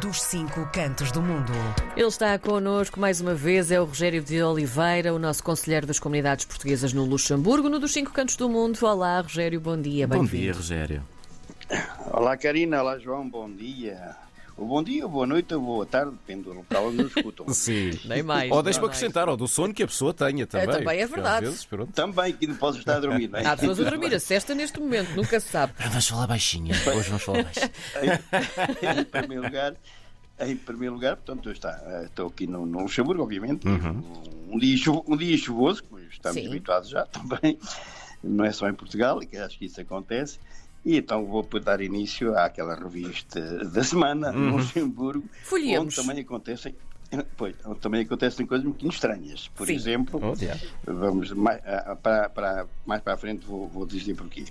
dos cinco cantos do mundo. Ele está connosco mais uma vez, é o Rogério de Oliveira, o nosso conselheiro das comunidades portuguesas no Luxemburgo, no dos cinco cantos do mundo. Olá, Rogério, bom dia. Bom dia, Rogério. Olá Karina, olá João, bom dia. O bom dia, boa noite, ou boa tarde, depende do local onde nos escutam. Sim. Nem mais. Ou deixa-me acrescentar, ou do sono que a pessoa tenha também. também é porque verdade. Às vezes. Também que não posso estar a dormir, não é? Há pessoas a dormir a cesta neste momento, nunca se sabe. Vamos falar baixinho. Hoje vamos falar baixinho. em primeiro lugar, em primeiro lugar, portanto, eu está, eh, estou aqui no, no Luxemburgo, obviamente, um, dia chuvo- um dia chuvoso, como estamos Sim. habituados já também, não é só em Portugal, e que acho que isso acontece, e então vou dar início àquela revista da semana no Luxemburgo, Folhemos. onde também acontecem, pois, onde também acontecem coisas um bocadinho estranhas. Por Sim. exemplo, Oh. Vamos mais para, para- mais para a frente, vou, vou dizer porquê.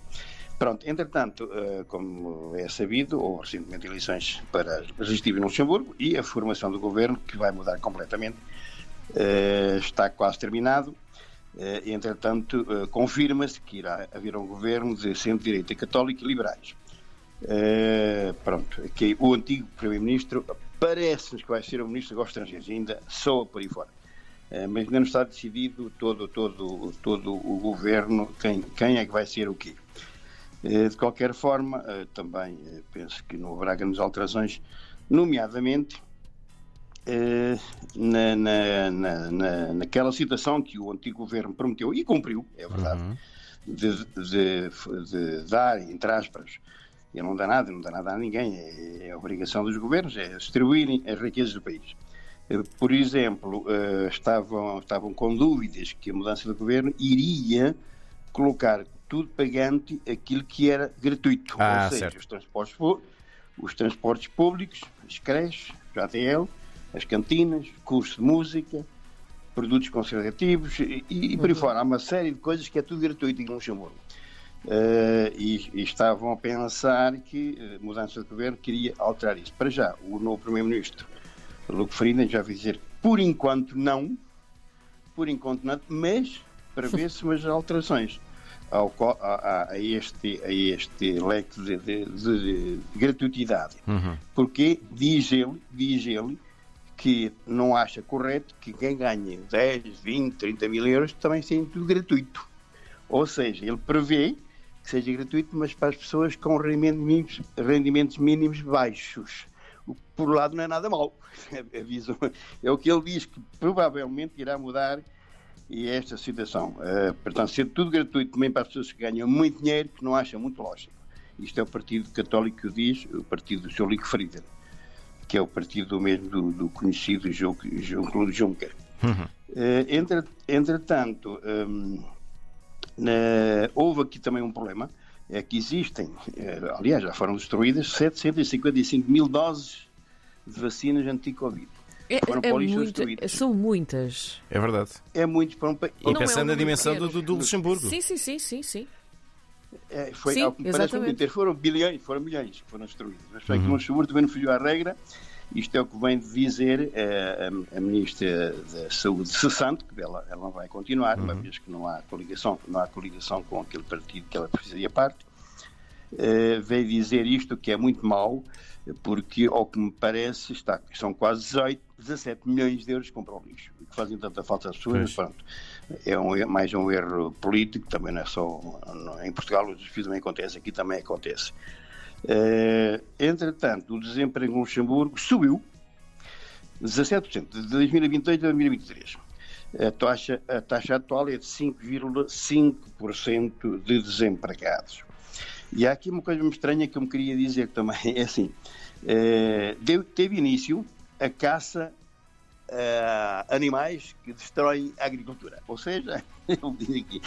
Pronto, entretanto, eh, como é sabido, houve recentemente eleições para as legislativas no Luxemburgo e a formação do governo, que vai mudar completamente, eh, está quase terminado. Eh, entretanto, eh, confirma-se que irá haver um governo de centro-direita católico e liberais. Eh, pronto, que o antigo Primeiro-Ministro parece-nos que vai ser o Ministro dos Estrangeiros, ainda soa por aí fora. Mas ainda não está decidido todo, todo, todo o governo quem, quem é que vai ser o quê. De qualquer forma, também penso que não haverá grandes alterações, nomeadamente na, na, na, na- naquela situação que o antigo governo prometeu e cumpriu, é verdade, de, de- de dar, entre aspas, e não dá nada, não dá nada a ninguém, é, é a obrigação dos governos, é distribuírem as riquezas do país. Eh, Por exemplo, eh, estavam, estavam com dúvidas que a mudança do governo iria colocar tudo pagante aquilo que era gratuito. Ah, Ou seja, certo. os transportes, os transportes públicos, as creches, JTL, as cantinas, curso de música, produtos conservativos e, e por aí fora. Há uma série de coisas que é tudo gratuito em Luxemburgo. Eh, e, e estavam a pensar que a mudança de governo queria alterar isso. Para já, o novo Primeiro-Ministro, Luke Frieden, já vai dizer por enquanto não, por enquanto não, mas prevê-se umas alterações ao, a, a- este, a este leque de, de- de- de gratuitidade. Porque diz ele, diz ele que não acha correto que quem ganha 10, 20, 30 mil euros também seja tudo gratuito. Ou seja, ele prevê que seja gratuito, mas para as pessoas com rendimentos mínimos, rendimentos mínimos baixos. O que, por um lado, não é nada mau. Aviso- É o que ele diz que provavelmente irá mudar e é esta situação. Eh, portanto, ser tudo gratuito também para as pessoas que ganham muito dinheiro, que não acham muito lógico. Isto é o Partido Católico que o diz, o partido do Sr. Lico Frieden, que é o partido mesmo do, do conhecido João- Jean-Claude Juncker. Eh, entre- entretanto, hum, na- houve aqui também um problema, é que existem, eh, aliás, já foram destruídas 755 mil doses de vacinas anti-Covid. É, Foram é para o lixo muita- destruídas. são muitas. É verdade. É muito para um país. E é pensando um na dimensão do- do Luxemburgo. Sim, sim, sim, sim, sim. É, foi, Sim, ao que me parece exatamente. muito, foram bilhões, foram milhões que foram destruídos. Mas foi que o Luxemburgo também não fugiu à regra. Isto é o que vem de dizer eh, a, a Ministra da Saúde cessante, que ela, ela não vai continuar, uma vez que não há coligação, não há coligação com aquele partido que ela fazia parte. Eh, veio dizer isto que é muito mau, porque, ao que me parece, está, são quase 18, 17 milhões de euros que compram lixo, que fazem tanta falta às pessoas, pronto. É um, é mais um erro político, também não é só não- em Portugal, o desafio também acontece, aqui também acontece. Eh, entretanto, o desemprego no Luxemburgo subiu 17% de 2022 a 2023. A taxa, a taxa atual é de 5,5% de desempregados. E há aqui uma coisa muito estranha que eu me queria dizer também, é assim, eh, deu- teve início a caça a animais que destroem a agricultura. Ou seja, eu digo aqui,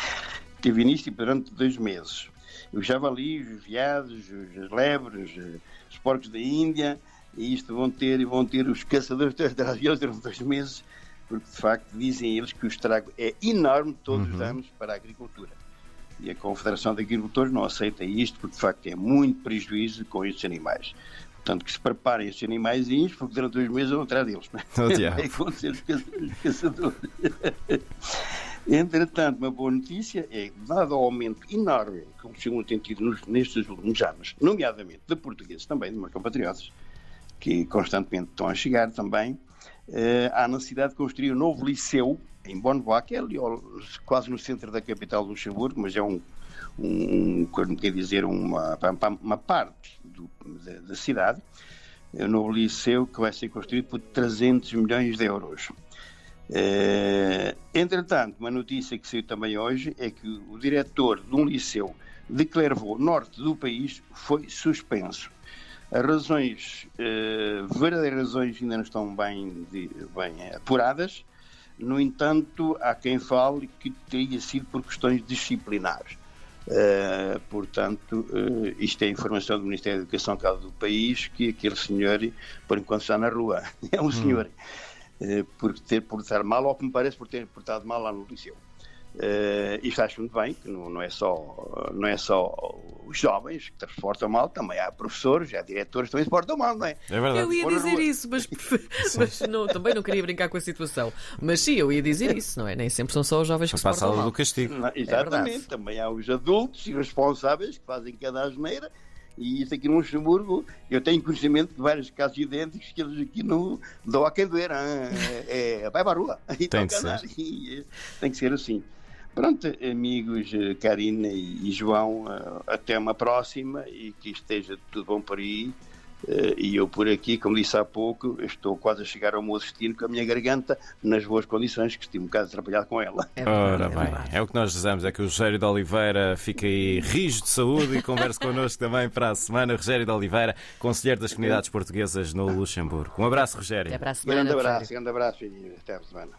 teve início durante dois meses. Os javalis, os veados, os lebres, eh, os porcos da Índia, e isto vão ter, vão ter os caçadores de eles durante dois meses, porque de facto dizem eles que o estrago é enorme todos os anos para a agricultura. E a Confederação de Agricultores não aceita isto, porque de facto é muito prejuízo com estes animais. Portanto, que se preparem estes animaizinhos, porque durante dois meses vão atrás deles. Oh. É que vão ser os caça- os caçadores. Entretanto, uma boa notícia é dado o aumento enorme que o Luxemburgo tem tido nos- nestes últimos anos, nomeadamente de portugueses também, de meus compatriotas, que constantemente estão a chegar também, eh, há necessidade de construir um novo liceu em Bonnevoie, que é ali quase no centro da capital do Luxemburgo, mas é um, um como quer dizer, uma, uma parte do, da, da, cidade, é um novo liceu que vai ser construído por 300 milhões de euros. Eh, entretanto, uma notícia que saiu também hoje é que o diretor de um liceu de Clairvaux, norte do país, foi suspenso. As razões, eh, verdadeiras razões ainda não estão bem, de, bem apuradas, no entanto, há quem fale que teria sido por questões disciplinares. Uh, portanto, uh, isto é informação do Ministério da Educação cá do país, que aquele senhor, por enquanto, está na rua. É um hum. senhor. Uh, por ter portado mal, ou que me parece por ter portado mal lá no liceu. Uh, isto acho muito bem, que não, não, é só, não é só os jovens que se portam mal, também há professores, há diretores que também se portam mal, não é? É verdade. Eu ia dizer isso, mas, mas não, também não queria brincar com a situação. Mas sim, eu ia dizer isso, não é? Nem sempre são só os jovens que se portam mal. do castigo. Não, exatamente, é também há os adultos e responsáveis que fazem cada asneira. E isso aqui no Luxemburgo, eu tenho conhecimento de vários casos idênticos que eles aqui não dão a quem doer. É, é, vai para a rua. E tem, que ser. E, tem que ser assim. Pronto, amigos eh, Karina e João, eh, até uma próxima e que esteja tudo bom por aí. Eh, e eu por aqui, como disse há pouco, estou quase a chegar ao meu destino com a minha garganta nas boas condições, que estive um bocado a trabalhar com ela. É Ora é bem, é o que nós dizemos, é que o Rogério de Oliveira fica aí rijo de saúde e converse connosco também para a semana. Rogério de Oliveira, Conselheiro das Comunidades Portuguesas no Luxemburgo. Um abraço, Rogério. Até para a semana. Grande abraço, grande abraço, até a semana.